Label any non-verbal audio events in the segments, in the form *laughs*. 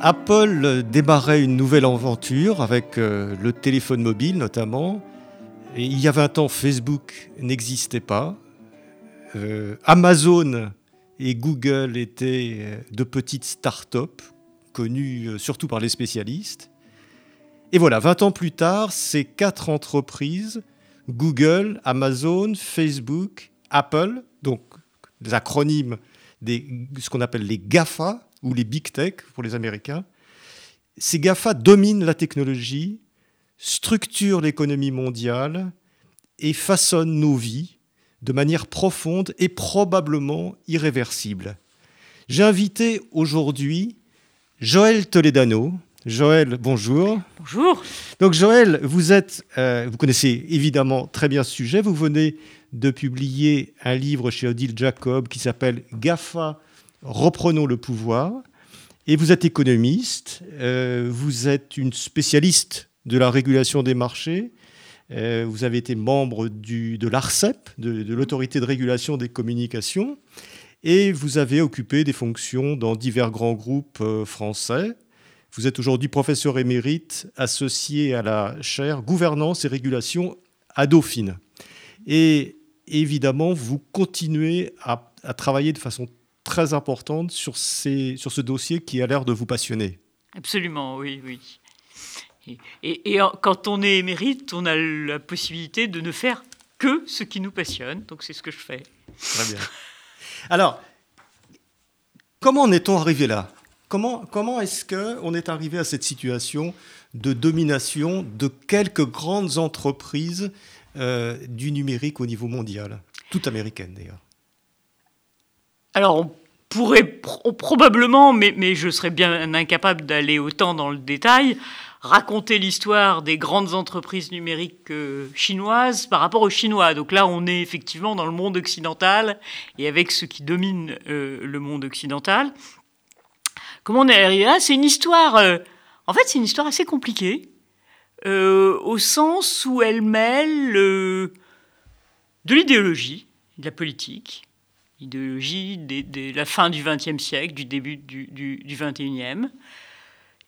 Apple démarrait une nouvelle aventure avec euh, le téléphone mobile notamment. Il y a 20 ans, Facebook n'existait pas. Euh, Amazon et Google étaient euh, de petites start-up connues surtout par les spécialistes. Et voilà, 20 ans plus tard, ces quatre entreprises, Google, Amazon, Facebook, Apple, donc des acronymes, des, ce qu'on appelle les GAFA, ou les big tech pour les Américains, ces GAFA dominent la technologie, structurent l'économie mondiale et façonnent nos vies de manière profonde et probablement irréversible. J'ai invité aujourd'hui Joël Toledano. Joël, bonjour. Bonjour. Donc Joël, vous êtes, euh, vous connaissez évidemment très bien ce sujet. Vous venez de publier un livre chez Odile Jacob qui s'appelle GAFA Reprenons le pouvoir. Et vous êtes économiste, euh, vous êtes une spécialiste de la régulation des marchés, euh, vous avez été membre de l'ARCEP, de, l'autorité de régulation des communications, et vous avez occupé des fonctions dans divers grands groupes euh, français. Vous êtes aujourd'hui professeur émérite associé à la chaire Gouvernance et régulation à Dauphine. Et évidemment, vous continuez à, à travailler de façon très importante sur, ces, sur ce dossier qui a l'air de vous passionner. Absolument, oui, oui. Et, et, quand on est émérite, on a la possibilité de ne faire que ce qui nous passionne. Donc c'est ce que je fais. Très bien. Alors, comment en est-on arrivé là? Comment, comment est-ce qu'on est arrivé à cette situation de domination de quelques grandes entreprises euh, du numérique au niveau mondial, toutes américaines d'ailleurs alors, on pourrait probablement, mais, je serais bien incapable d'aller autant dans le détail, raconter l'histoire des grandes entreprises numériques euh, chinoises par rapport aux Chinois. Donc là, on est effectivement dans le monde occidental et avec ce qui domine euh, le monde occidental. Comment on est arrivé là? C'est une histoire. Euh, en fait, c'est une histoire assez compliquée, au sens où elle mêle de l'idéologie, de la politique, idéologie de la fin du XXe siècle, du début du, XXIe,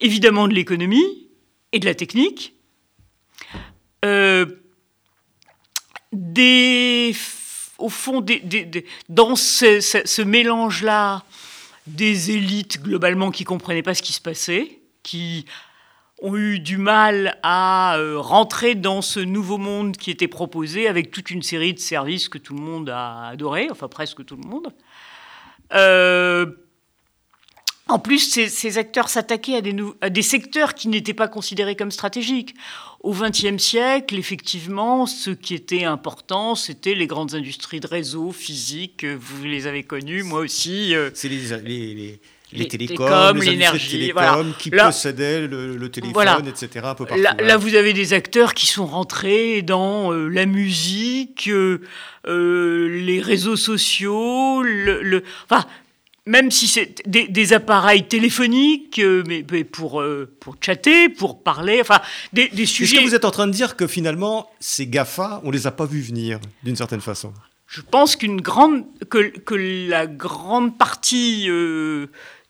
évidemment de l'économie et de la technique, euh, au fond, dans ce, ce mélange-là, des élites globalement qui comprenaient pas ce qui se passait, qui ont eu du mal à euh, rentrer dans ce nouveau monde qui était proposé avec toute une série de services que tout le monde a adoré, enfin presque tout le monde. Euh, en plus, ces, acteurs s'attaquaient à des, secteurs qui n'étaient pas considérés comme stratégiques. Au XXe siècle, effectivement, ce qui était important, c'était les grandes industries de réseau, physique. Vous les avez connues, moi aussi. Euh. C'est les les, télécoms, l'énergie, voilà. qui possédaient le, téléphone, etc. Un peu partout, là, vous avez des acteurs qui sont rentrés dans euh, la musique, euh, euh, les réseaux sociaux, le, enfin, même si c'est des, appareils téléphoniques, mais, pour, pour chatter, pour parler, enfin, des, des sujets. Est-ce que vous êtes en train de dire que finalement, ces GAFA, on les a pas vus venir, d'une certaine façon? Je pense qu'une grande que, que, la grande partie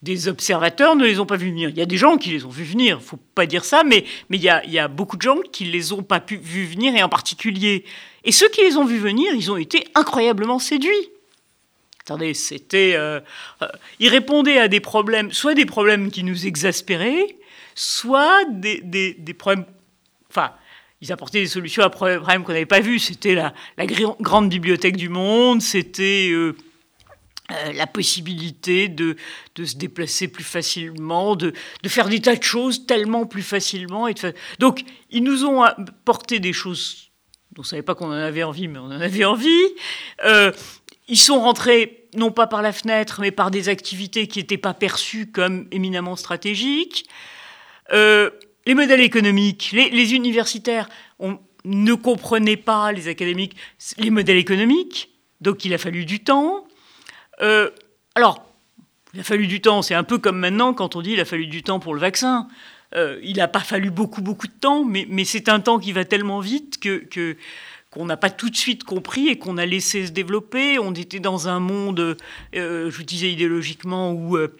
des observateurs ne les ont pas vus venir. Il y a des gens qui les ont vus venir, il faut pas dire ça, mais, il, y a, beaucoup de gens qui les ont pas vus venir, et en particulier. Et ceux qui les ont vus venir, ils ont été incroyablement séduits. Attendez, c'était. Euh, euh, ils répondaient à des problèmes, soit des problèmes qui nous exaspéraient, soit des, problèmes. Enfin, ils apportaient des solutions à problèmes qu'on n'avait pas vus. C'était la, la, grande bibliothèque du monde, c'était. Euh, euh, la possibilité de, de, se déplacer plus facilement, de, de, faire des tas de choses tellement plus facilement. Et Donc, ils nous ont apporté des choses dont on ne savait pas qu'on en avait envie, mais on en avait envie. Euh, ils sont rentrés non pas par la fenêtre, mais par des activités qui n'étaient pas perçues comme éminemment stratégiques. Euh, les modèles économiques, les, universitaires on, ne comprenaient pas, les académiques, les modèles économiques, donc il a fallu du temps. Euh, alors, il a fallu du temps, c'est un peu comme maintenant quand on dit il a fallu du temps pour le vaccin. Euh, il n'a pas fallu beaucoup, beaucoup de temps, mais, c'est un temps qui va tellement vite que, qu'on n'a pas tout de suite compris et qu'on a laissé se développer. On était dans un monde, euh, je disais idéologiquement, où, euh,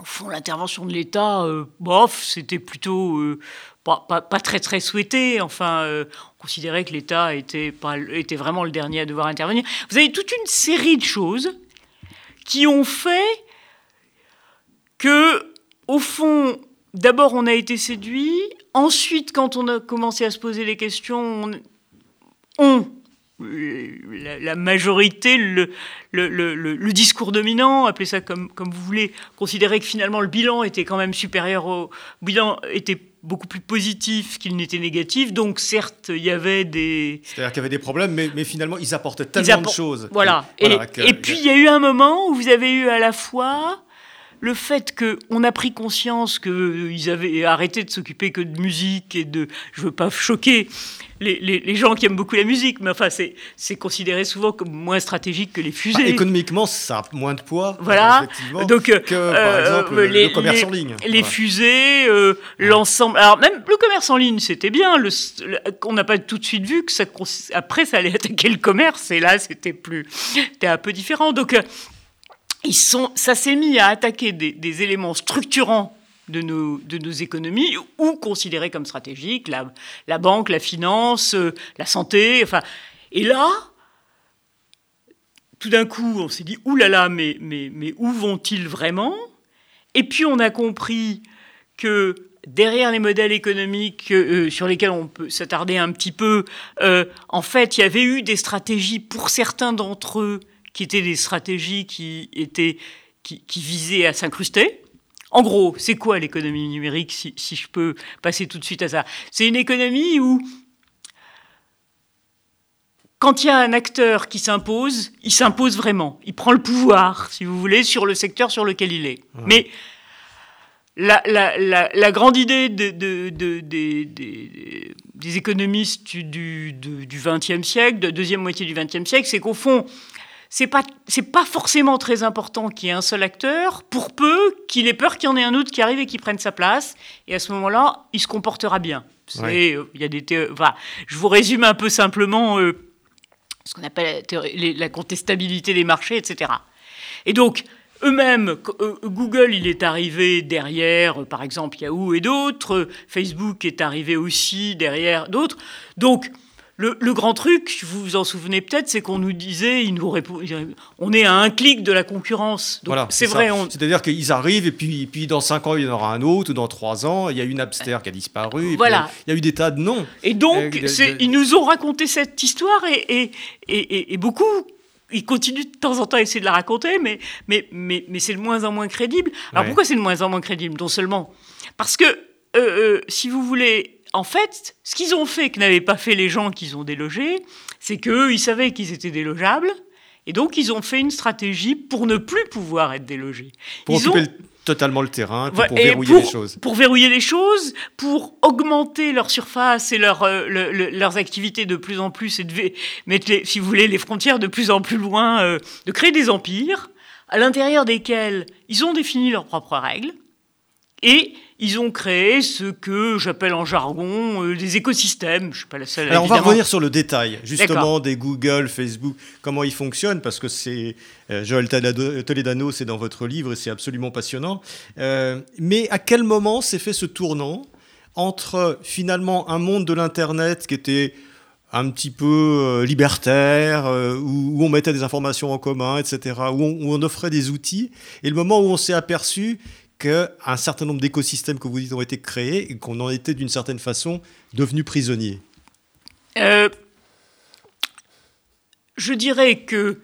au fond, l'intervention de l'État, bof, c'était plutôt pas, pas, pas, très très souhaité. Enfin, on considérait que l'État était, était vraiment le dernier à devoir intervenir. Vous avez toute une série de choses qui ont fait que, au fond, d'abord on a été séduit. Ensuite, quand on a commencé à se poser les questions, on, ont la, majorité, le, discours dominant, appelez ça comme, vous voulez, considérer que finalement le bilan était quand même supérieur au bilan était beaucoup plus positif qu'il n'était négatif. Donc certes, il y avait des... C'est-à-dire qu'il y avait des problèmes, mais, mais finalement, ils apportaient tellement de choses. Voilà. Et, et, puis, il y a eu un moment où vous avez eu à la fois le fait qu'on a pris conscience qu'ils avaient arrêté de s'occuper que de musique et de... Je veux pas choquer, les, gens qui aiment beaucoup la musique, mais enfin, c'est considéré souvent comme moins stratégique que les fusées. économiquement, ça a moins de poids, voilà. Donc, que, par euh, exemple, les, le commerce en ligne. Les fusées, euh, l'ensemble... Alors, même le commerce en ligne, c'était bien. Le, on n'a pas tout de suite vu que ça, après, ça allait attaquer le commerce, et là, c'était plus... C'était un peu différent. Donc, euh, ils sont, ça s'est mis à attaquer des, éléments structurants de nos, de nos économies ou considérées comme stratégiques, la, la banque, la finance, euh, la santé. Enfin, et là, tout d'un coup, on s'est dit, oulala, mais, mais, mais où vont-ils vraiment? Et puis on a compris que derrière les modèles économiques euh, sur lesquels on peut s'attarder un petit peu, euh, en fait, il y avait eu des stratégies pour certains d'entre eux qui étaient des stratégies qui étaient qui, qui visaient à s'incruster. En gros, c'est quoi l'économie numérique, si, je peux passer tout de suite à ça? C'est une économie où, quand il y a un acteur qui s'impose, il s'impose vraiment. Il prend le pouvoir, si vous voulez, sur le secteur sur lequel il est. Mais la, grande idée des économistes du XXe siècle, de la deuxième moitié du XXe siècle, c'est qu'au fond, c'est pas c'est pas forcément très important qu'il y ait un seul acteur, pour peu qu'il ait peur qu'il y en ait un autre qui arrive et qui prenne sa place. Et à ce moment-là, il se comportera bien. Euh, il y a des je vous résume un peu simplement euh, ce qu'on appelle la, la, contestabilité des marchés, etc. Et donc, eux-mêmes, euh, Google, il est arrivé derrière, par exemple, Yahoo et d'autres. Facebook est arrivé aussi derrière d'autres. Donc, le, grand truc, vous vous en souvenez peut-être, c'est qu'on nous disait, il nous on est à un clic de la concurrence. voilà, c'est vrai. C'est-à-dire qu'ils arrivent et puis, puis dans 5 ans, il y en aura un autre, ou dans 3 ans, il y a une Napster qui a disparu. Voilà. il y a eu des tas de noms. Et donc, ils nous ont raconté cette histoire et, et, et, beaucoup ils continuent de temps en temps à essayer de la raconter, mais, mais, mais, mais c'est de moins en moins crédible. Alors pourquoi c'est de moins en moins crédible? Non seulement parce que, euh, euh, si vous voulez, en fait, ce qu'ils ont fait, que n'avaient pas fait les gens qu'ils ont délogés, c'est qu'eux, ils savaient qu'ils étaient délogeables, et donc ils ont fait une stratégie pour ne plus pouvoir être délogés. Pour occuper totalement le terrain, pour verrouiller les choses. Pour verrouiller les choses, pour augmenter leur surface et leur, euh, leurs activités de plus en plus, et de mettre, si vous voulez, les frontières de plus en plus loin, euh, de créer des empires à l'intérieur desquels ils ont défini leurs propres règles, et ils ont créé ce que j'appelle en jargon euh, des écosystèmes. Je suis pas la seule. Alors on va revenir sur le détail, justement, des Google, Facebook, comment ils fonctionnent, parce que c'est euh, Joël Toledano, c'est dans votre livre et c'est absolument passionnant. Euh, mais à quel moment s'est fait ce tournant entre finalement un monde de l'internet qui était un petit peu libertaire, où, on mettait des informations en commun, etc., où on, où on offrait des outils, et le moment où on s'est aperçu qu'un certain nombre d'écosystèmes que vous dites ont été créés et qu'on en était d'une certaine façon devenus prisonniers. Euh, Je dirais que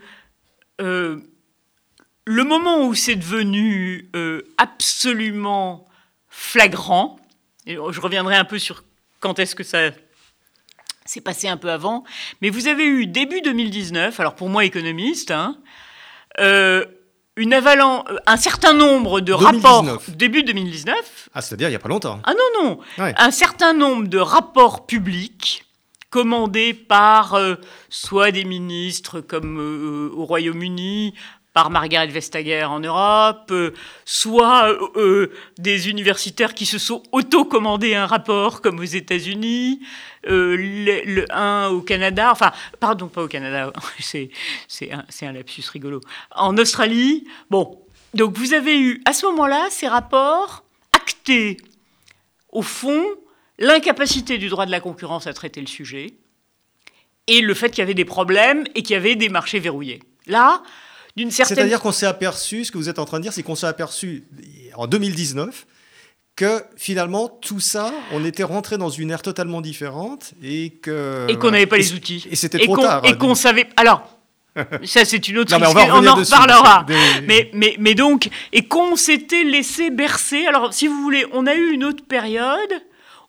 euh, le moment où c'est devenu euh, absolument flagrant, et je reviendrai un peu sur quand est-ce que ça s'est passé un peu avant, mais vous avez eu début 2019, alors pour moi économiste, hein, une avalanche, un certain nombre de rapports début 2019. Ah, c'est-à-dire il n'y a pas longtemps. Ah non, non. Un certain nombre de rapports publics commandés par soit des ministres comme au Royaume-Uni, par Margaret Vestager en Europe, euh, soit euh, euh, des universitaires qui se sont auto-commandés un rapport comme aux États-Unis, le, un au Canada, enfin, pardon, pas au Canada, *laughs* c'est, un, un lapsus rigolo, en Australie. Bon, donc vous avez eu à ce moment-là ces rapports actés, au fond, l'incapacité du droit de la concurrence à traiter le sujet et le fait qu'il y avait des problèmes et qu'il y avait des marchés verrouillés. Là, c'est-à-dire qu'on s'est aperçu, ce que vous êtes en train de dire, c'est qu'on s'est aperçu en 2019 que finalement tout ça, on était rentré dans une ère totalement différente et que et qu'on n'avait pas les outils. et c'était trop tard et qu'on savait alors *laughs* ça c'est une autre histoire, on, en reparlera. mais, mais, mais donc et qu'on s'était laissé bercer. Alors si vous voulez on a eu une autre période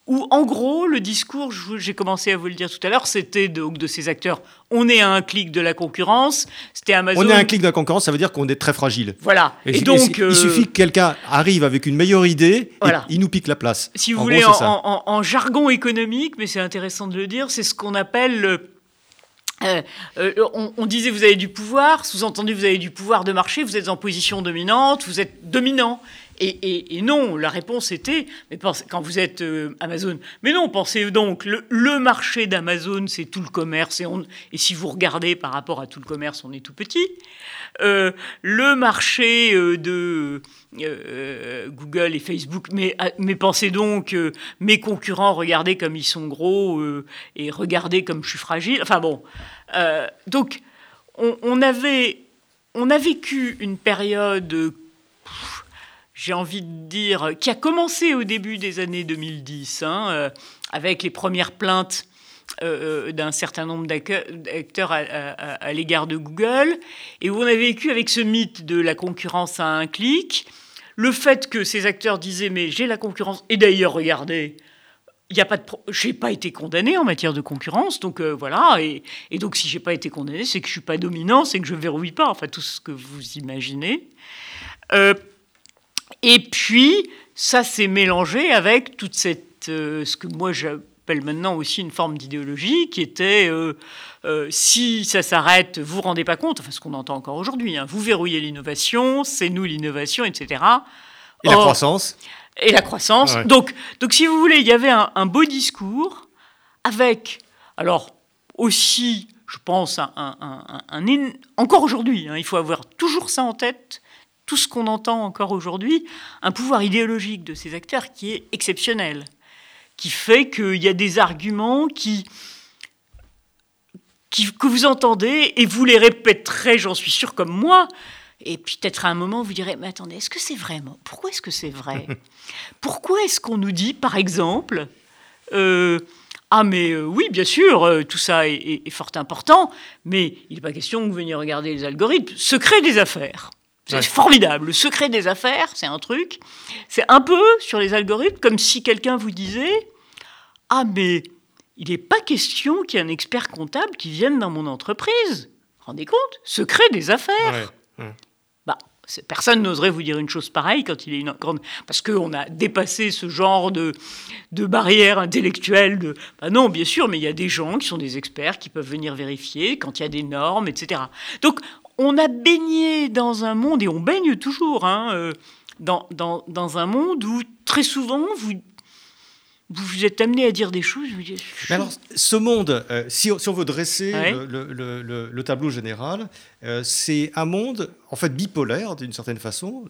où en gros le discours, j'ai commencé à vous le dire tout à l'heure, c'était de ces acteurs, on est à un clic de la concurrence, c'était Amazon. On est à un clic de la concurrence, ça veut dire qu'on est très fragile. Voilà. Et, donc, il suffit que quelqu'un arrive avec une meilleure idée, et il nous pique la place. Si vous voulez, en, jargon économique, mais c'est intéressant de le dire, c'est ce qu'on appelle euh, euh, on, on, disait vous avez du pouvoir, sous-entendu vous avez du pouvoir de marché, vous êtes en position dominante, vous êtes dominant. Et, non, la réponse était, mais quand vous êtes euh, Amazon, mais non, pensez donc, le, marché d'Amazon, c'est tout le commerce, et, si vous regardez par rapport à tout le commerce, on est tout petit. Euh, le marché euh, de Google et Facebook, mais, ah, mais pensez donc, mes concurrents, regardez comme ils sont gros, et regardez comme je suis fragile. Enfin bon, donc on, avait, on a vécu une période j'ai envie de dire, qui a commencé au début des années 2010, hein, euh, avec les premières plaintes euh, euh, d'un certain nombre d'acteurs à, l'égard de Google, et où on a vécu avec ce mythe de la concurrence à un clic, le fait que ces acteurs disaient mais j'ai la concurrence, et d'ailleurs regardez, il y a pas de j'ai pas été condamné en matière de concurrence donc voilà et, donc si j'ai pas été condamné c'est que je suis pas dominant c'est que je verrouille pas enfin tout ce que vous imaginez et puis, ça s'est mélangé avec toute cette, euh, ce que moi j'appelle maintenant aussi une forme d'idéologie, qui était euh, euh, si ça s'arrête, vous vous rendez pas compte, enfin ce qu'on entend encore aujourd'hui, hein, vous verrouillez l'innovation, c'est nous l'innovation, etc. Et la croissance Et la croissance. Donc, donc, si vous voulez, il y avait un, beau discours avec, alors aussi, je pense, un, un, encore aujourd'hui, hein, il faut avoir toujours ça en tête, tout ce qu'on entend encore aujourd'hui, un pouvoir idéologique de ces acteurs qui est exceptionnel, qui fait qu'il y a des arguments qui, que vous entendez et vous les répéterez, j'en suis sûr, comme moi. Et puis peut-être à un moment, vous direz, mais attendez, est-ce que c'est vraiment Pourquoi est-ce que c'est vrai? *laughs* Pourquoi est-ce qu'on nous dit, par exemple, euh, ah mais euh, oui, bien sûr, euh, tout ça est, est, fort important, mais il n'est pas question que vous veniez regarder les algorithmes. Secret des affaires. C'est formidable. Le secret des affaires, c'est un truc. C'est un peu sur les algorithmes comme si quelqu'un vous disait Ah, mais il n'est pas question qu'il y ait un expert comptable qui vienne dans mon entreprise. Rendez compte? Secret des affaires. Bah, personne n'oserait vous dire une chose pareille quand il est une grande. Parce qu'on a dépassé ce genre de, de barrière intellectuelle. De... Bah non, bien sûr, mais il y a des gens qui sont des experts qui peuvent venir vérifier quand il y a des normes, etc. Donc on a baigné dans un monde, et on baigne toujours, hein, euh, dans, dans, un monde où très souvent vous, vous êtes amené à dire des choses. Mais alors, ce monde, euh, si, on veut dresser le, tableau général, euh, c'est un monde en fait bipolaire d'une certaine façon.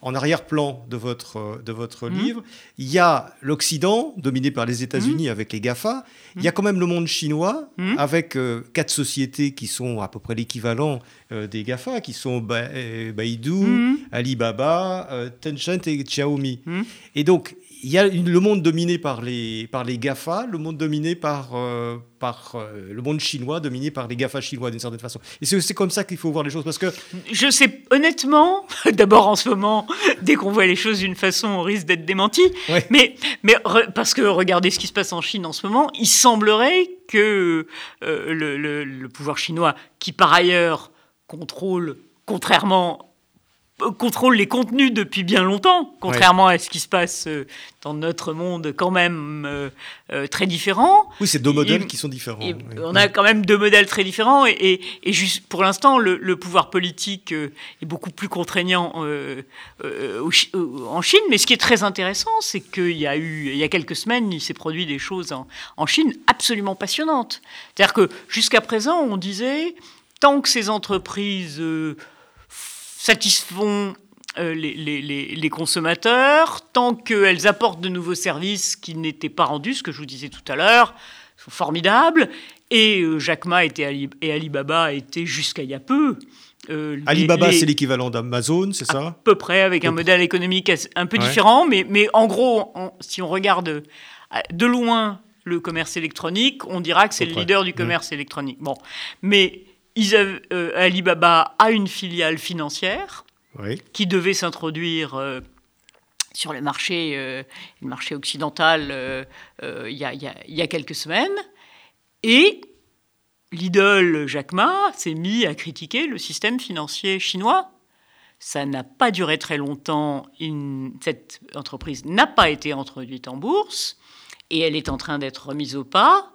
En arrière-plan de votre, de votre mmh. livre, il y a l'Occident dominé par les États-Unis mmh. avec les Gafa. Il y a mmh. quand même le monde chinois avec quatre sociétés qui sont à peu près l'équivalent des Gafa, qui sont Baidu, Alibaba, Tencent et Xiaomi. Et donc il y a le monde dominé par les, par les GAFA, le monde dominé par, euh, par euh, le monde chinois, dominé par les GAFA chinois d'une certaine façon. Et c'est comme ça qu'il faut voir les choses. Parce que... Je sais, honnêtement, *laughs* d'abord en ce moment, *laughs* dès qu'on voit les choses d'une façon, on risque d'être démenti. Mais, mais parce que regardez ce qui se passe en Chine en ce moment, il semblerait que euh, le, le pouvoir chinois, qui par ailleurs contrôle contrairement contrôle les contenus depuis bien longtemps, contrairement à ce qui se passe euh, dans notre monde quand même euh, euh, très différent. Oui, c'est deux modèles qui sont différents. On a quand même deux modèles très différents et, juste pour l'instant, le, pouvoir politique est beaucoup plus contraignant en Chine. Mais ce qui est très intéressant, c'est qu'il y a eu, il y a quelques semaines, il s'est produit des choses en, en Chine absolument passionnantes. C'est-à-dire que jusqu'à présent, on disait tant que ces entreprises satisfont euh, les, consommateurs, tant qu'elles apportent de nouveaux services qui n'étaient pas rendus, ce que je vous disais tout à l'heure, sont formidables. Et euh, Jack Ma était et Alibaba étaient jusqu'à il y a peu. Euh, Alibaba, c'est l'équivalent d'Amazon, c'est ça? À peu près, avec un modèle économique un peu différent, mais, mais en gros, si on regarde de loin le commerce électronique, on dira que c'est le leader du commerce électronique. Bon, mais euh, Alibaba a une filiale financière qui devait s'introduire euh, sur le marché, euh, le marché occidental il y, a quelques semaines. Et l'idole Jack Ma s'est mis à critiquer le système financier chinois. Ça n'a pas duré très longtemps. cette entreprise n'a pas été introduite en bourse et elle est en train d'être remise au pas.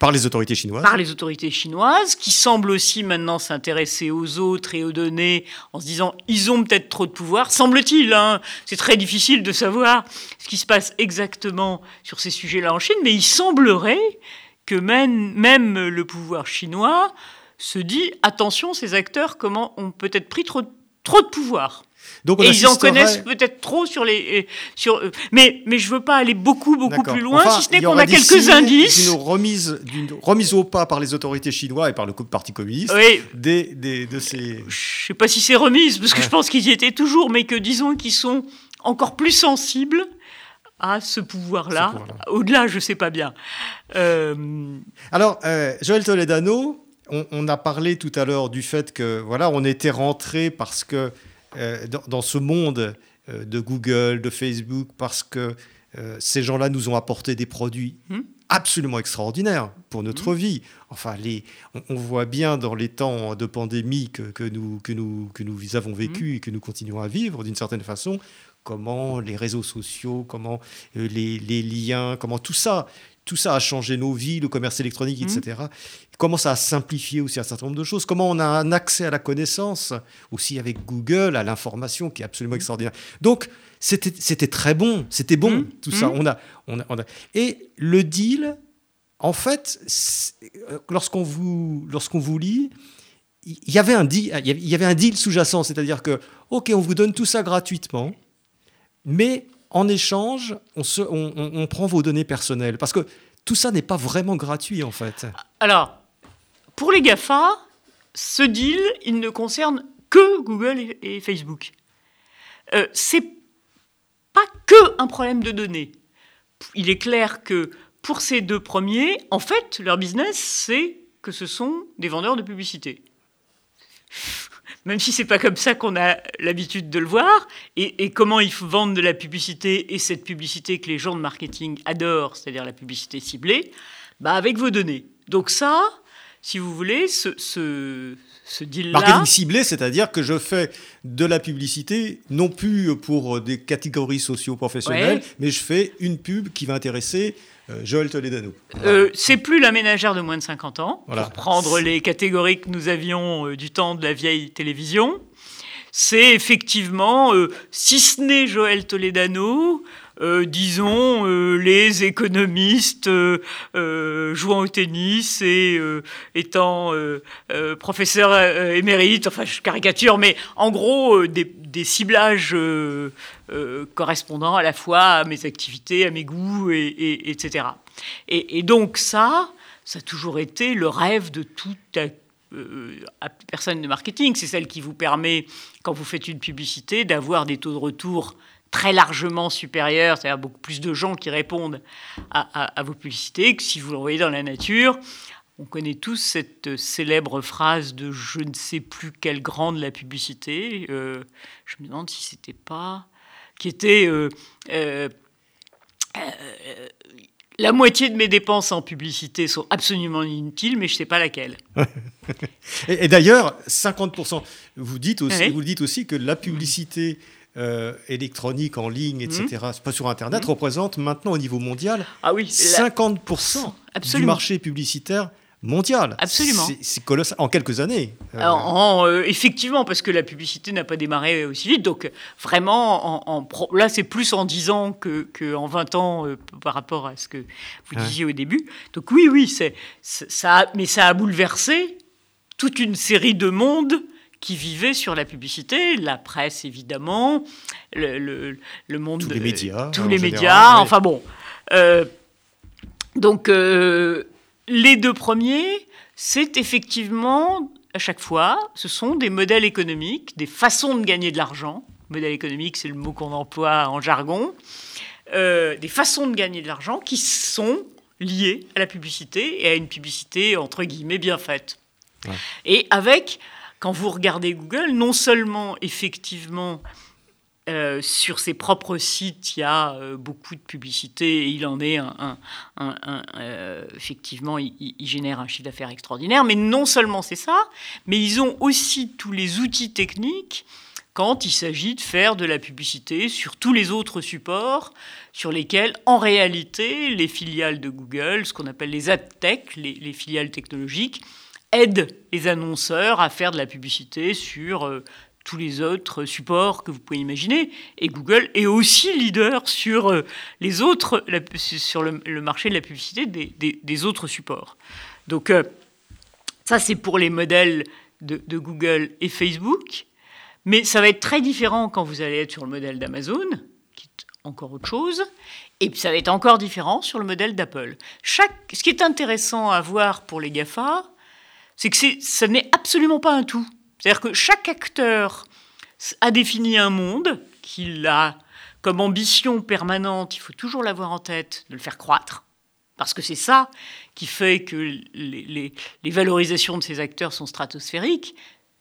Par les autorités chinoises Par les autorités chinoises, qui semblent aussi maintenant s'intéresser aux autres et aux données en se disant ils ont peut-être trop de pouvoir. Semble-t-il, hein, c'est très difficile de savoir ce qui se passe exactement sur ces sujets-là en Chine, mais il semblerait que même, le pouvoir chinois se dit attention, ces acteurs comment, ont peut-être pris trop de pouvoir et ils en connaissent peut-être trop sur les. Sur, euh, mais, mais je ne veux pas aller beaucoup, beaucoup plus loin, si ce n'est qu'on a quelques indices. Une remise, remise au pas par les autorités chinoises et par le Parti communiste des, des, de ces. Je ne sais pas si c'est remise, parce que je pense qu'ils y étaient toujours, mais que disons qu'ils sont encore plus sensibles à ce pouvoir-là. Au-delà, je ne sais pas bien. Euh, Alors, euh, Joël Toledano, on, on, a parlé tout à l'heure du fait que voilà, on était rentré parce que euh, dans, ce monde euh, de Google, de Facebook, parce que euh, ces gens-là nous ont apporté des produits hmm. absolument extraordinaires pour notre hmm. vie. Enfin, les, on, voit bien dans les temps de pandémie que, nous, que, nous, que nous avons vécu hmm. et que nous continuons à vivre d'une certaine façon, comment les réseaux sociaux, comment les, les, liens, comment tout ça, tout ça a changé nos vies, le commerce électronique, etc comment ça a simplifié aussi un certain nombre de choses, comment on a un accès à la connaissance, aussi avec Google, à l'information qui est absolument extraordinaire. Donc, c'était très bon, c'était bon, mmh. tout ça. On a, on, a, on a, Et le deal, en fait, lorsqu'on vous, lorsqu'on vous lit, il y avait un deal, il y avait un deal sous-jacent, c'est-à-dire que, ok, on vous donne tout ça gratuitement, mais en échange, on, prend vos données personnelles. Parce que tout ça n'est pas vraiment gratuit, en fait. Alors, pour les GAFA, ce deal, il ne concerne que Google et, Facebook. Euh, c'est pas que un problème de données. Il est clair que pour ces deux premiers, en fait, leur business, c'est que ce sont des vendeurs de publicité. Même si c'est pas comme ça qu'on a l'habitude de le voir, et, comment ils vendent de la publicité et cette publicité que les gens de marketing adorent, c'est-à-dire la publicité ciblée, bah avec vos données. Donc ça, si vous voulez, ce, ce, deal-là. Marketing ciblé, c'est-à-dire que je fais de la publicité, non plus pour des catégories socio-professionnelles, mais je fais une pub qui va intéresser euh, Joël Toledano. Euh, c'est plus la ménagère de moins de 50 ans, pour prendre les catégories que nous avions euh, du temps de la vieille télévision. C'est effectivement, si ce n'est Joël Toledano, euh, disons, euh, les économistes euh, jouant au tennis et étant professeur émérite, enfin je caricature, mais en gros des, ciblages correspondant à la fois à mes activités, à mes goûts, et, etc. Et, donc ça, ça a toujours été le rêve de toute personne de marketing. C'est celle qui vous permet, quand vous faites une publicité, d'avoir des taux de retour très largement supérieur, c'est-à-dire beaucoup plus de gens qui répondent à, vos publicités que si vous l'envoyez dans la nature. On connaît tous cette célèbre phrase de je ne sais plus quelle grande la publicité. Euh, je me demande si c'était pas qui était euh, euh, La moitié de mes dépenses en publicité sont absolument inutiles, mais je ne sais pas laquelle. *laughs* et, d'ailleurs, 50%, vous, dites aussi, vous dites aussi que la publicité euh, électronique en ligne, etc., mmh. pas sur Internet, mmh. représente maintenant au niveau mondial ah oui, 50% du marché publicitaire mondial. Absolument. C'est colossal en quelques années. Euh. Euh, effectivement, parce que la publicité n'a pas démarré aussi vite. Donc, vraiment, en, là, c'est plus en 10 ans qu'en que 20 ans euh, par rapport à ce que vous disiez au début. Donc, oui, oui, c'est, ça mais ça a bouleversé toute une série de mondes qui vivaient sur la publicité, la presse évidemment, le, le, monde... Tous les médias. Tous les médias, enfin bon. donc, les deux premiers, c'est effectivement, à chaque fois, ce sont des modèles économiques, des façons de gagner de l'argent. Modèle économique, c'est le mot qu'on emploie en jargon. Euh, des façons de gagner de l'argent qui sont liées à la publicité et à une publicité entre guillemets bien faite. Et avec, quand vous regardez Google, non seulement effectivement euh, sur ses propres sites, il y a euh, beaucoup de publicité et il en est un, euh, effectivement, il, génère un chiffre d'affaires extraordinaire. Mais non seulement c'est ça, mais ils ont aussi tous les outils techniques quand il s'agit de faire de la publicité sur tous les autres supports sur lesquels, en réalité, les filiales de Google, ce qu'on appelle les ad tech, les, les, filiales technologiques, aident les annonceurs à faire de la publicité sur tous les autres supports que vous pouvez imaginer. Et Google est aussi leader sur euh, les autres, sur le, marché de la publicité des, autres supports. Donc euh, ça, c'est pour les modèles de, de, Google et Facebook. Mais ça va être très différent quand vous allez être sur le modèle d'Amazon, qui est encore autre chose. Et ça va être encore différent sur le modèle d'Apple. Chaque, ce qui est intéressant à voir pour les GAFA, c'est que ça n'est absolument pas un tout. C'est-à-dire que chaque acteur a défini un monde qu'il a comme ambition permanente, il faut toujours l'avoir en tête, de le faire croître. Parce que c'est ça qui fait que les, valorisations de ces acteurs sont stratosphériques.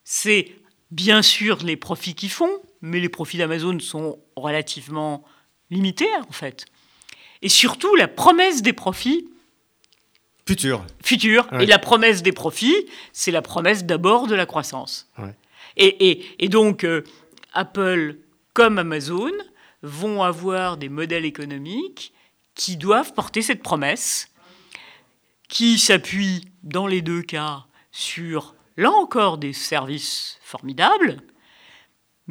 C'est bien sûr les profits qu'ils font, mais les profits d'Amazon sont relativement limités en fait. Et surtout la promesse des profits. Futur. Futur. Et la promesse des profits, c'est la promesse d'abord de la croissance. Et, donc, euh, Apple comme Amazon vont avoir des modèles économiques qui doivent porter cette promesse, qui s'appuient dans les deux cas sur, là encore, des services formidables,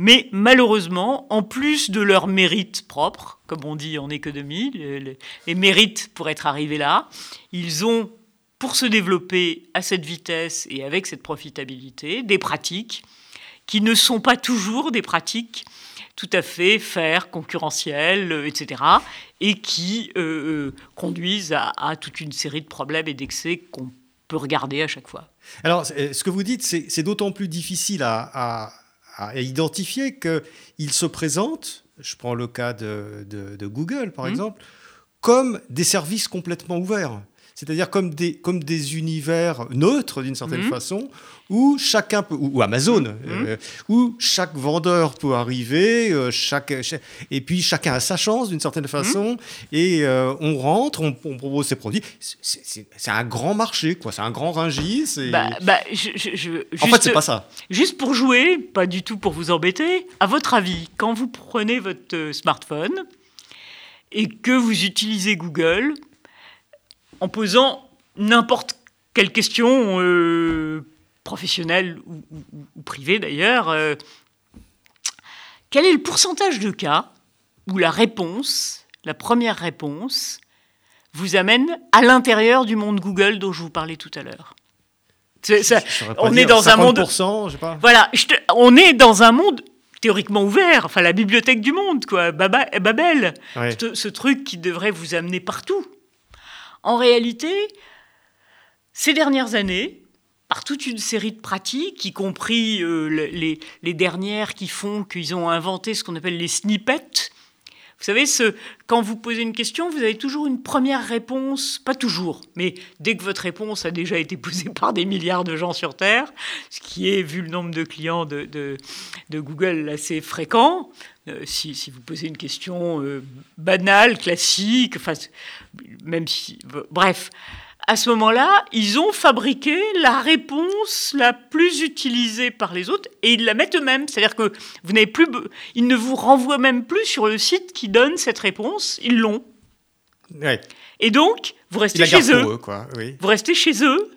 mais malheureusement, en plus de leurs mérites propres, comme on dit en économie, les mérites pour être arrivés là, ils ont, pour se développer à cette vitesse et avec cette profitabilité, des pratiques qui ne sont pas toujours des pratiques tout à fait faire concurrentielles, euh, etc., et qui euh, euh, conduisent à, toute une série de problèmes et d'excès qu'on peut regarder à chaque fois. Alors, ce que vous dites, c'est d'autant plus difficile à, identifier qu'il se présente, je prends le cas de, Google par mmh. exemple, comme des services complètement ouverts c'est-à-dire comme des, comme des univers neutres d'une certaine mmh. façon, où chacun peut, ou, Amazon, mmh. euh, où chaque vendeur peut arriver, euh, chaque, et puis chacun a sa chance d'une certaine façon, mmh. et euh, on rentre, on, propose ses produits. C'est un grand marché, quoi. C'est un grand ringis. Bah, bah, je, en fait, c'est pas ça. Juste pour jouer, pas du tout pour vous embêter. À votre avis, quand vous prenez votre smartphone et que vous utilisez Google, en posant n'importe quelle question, euh, professionnelle ou, privée d'ailleurs, euh, quel est le pourcentage de cas où la réponse, la première réponse, vous amène à l'intérieur du monde Google dont je vous parlais tout à l'heure? On est dans un monde. Je sais pas. Voilà, on est dans un monde théoriquement ouvert, enfin la bibliothèque du monde, quoi, Babel, ce, truc qui devrait vous amener partout. En réalité, ces dernières années, par toute une série de pratiques, y compris euh, les, dernières qui font qu'ils ont inventé ce qu'on appelle les snippets, Vous savez, quand vous posez une question, vous avez toujours une première réponse, pas toujours, mais dès que votre réponse a déjà été posée par des milliards de gens sur Terre, ce qui est, vu le nombre de clients de, Google, assez fréquent, euh, si, si, vous posez une question euh, banale, classique, enfin, même si... Bref, à ce moment-là, ils ont fabriqué la réponse la plus utilisée par les autres et ils la mettent eux-mêmes. C'est-à-dire que vous n'avez plus, ils ne vous renvoient même plus sur le site qui donne cette réponse. Ils l'ont. Et donc, vous restez chez eux. Vous restez chez eux.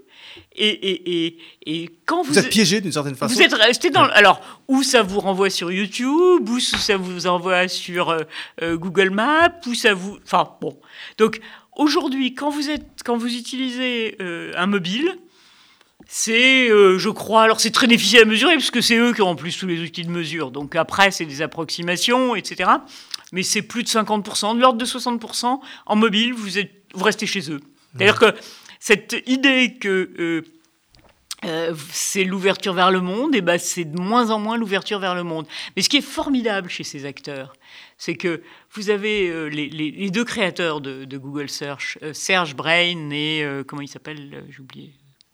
Et, et, et, et quand vous, vous êtes piégé d'une certaine façon. Vous êtes resté dans. Alors, où ça vous renvoie sur YouTube, ou ça vous envoie sur euh, euh, Google Maps, ou ça vous. Enfin, bon. Donc, Aujourd'hui, quand vous, êtes, quand vous utilisez euh, un mobile, c'est, euh, je crois, alors c'est très difficile à mesurer, puisque c'est eux qui ont en plus tous les outils de mesure. Donc après, c'est des approximations, etc. Mais c'est plus de 50%, de l'ordre de 60%. En mobile, vous, êtes, vous restez chez eux. C'est-à-dire que cette idée que euh, c'est l'ouverture vers le monde, et ben c'est de moins en moins l'ouverture vers le monde. Mais ce qui est formidable chez ces acteurs, c'est que vous avez euh, les, deux créateurs de, Google Search, euh, Serge Brain et comment il s'appelle J'ai oublié.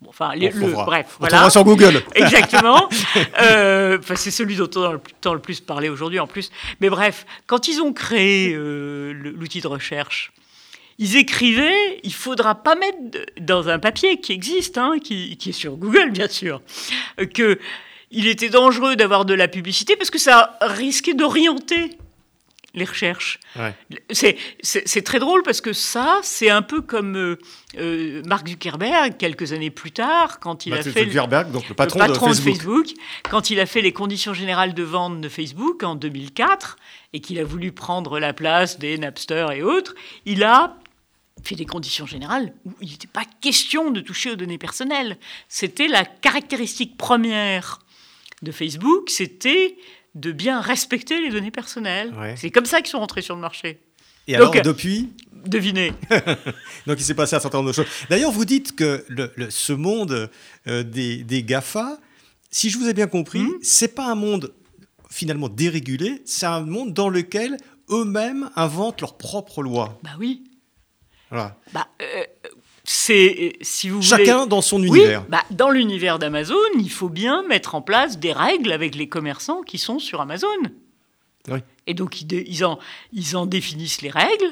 enfin, le, bref, on voilà. sur Google. *laughs* Exactement. *laughs* c'est celui dont on a le, le plus parlé aujourd'hui en plus. Mais bref, quand ils ont créé l'outil de recherche, ils écrivaient, il faudra pas mettre dans un papier qui existe, hein, qui, qui, est sur Google bien sûr, que il était dangereux d'avoir de la publicité parce que ça risquait d'orienter les recherches. C'est très drôle parce que ça, c'est un peu comme euh, euh, Mark Zuckerberg, quelques années plus tard, quand il a fait Zuckerberg, donc le patron, de, Facebook. quand il a fait les conditions générales de vente de Facebook en 2004, et qu'il a voulu prendre la place des Napster et autres, il a fait des conditions générales où il n'était pas question de toucher aux données personnelles. C'était la caractéristique première de Facebook, c'était de bien respecter les données personnelles. C'est comme ça qu'ils sont rentrés sur le marché. Et alors, depuis Devinez. *laughs* Donc, il s'est passé un certain nombre de choses. D'ailleurs, vous dites que le, ce monde euh, des, des, GAFA, si je vous ai bien compris, hmm c'est pas un monde finalement dérégulé, c'est un monde dans lequel eux-mêmes inventent leurs propres lois. Bah oui. Voilà. Bah, euh, c'est si vous chacun dans son univers. bah, dans l'univers d'Amazon, il faut bien mettre en place des règles avec les commerçants qui sont sur Amazon. Et donc ils, en, ils en définissent les règles.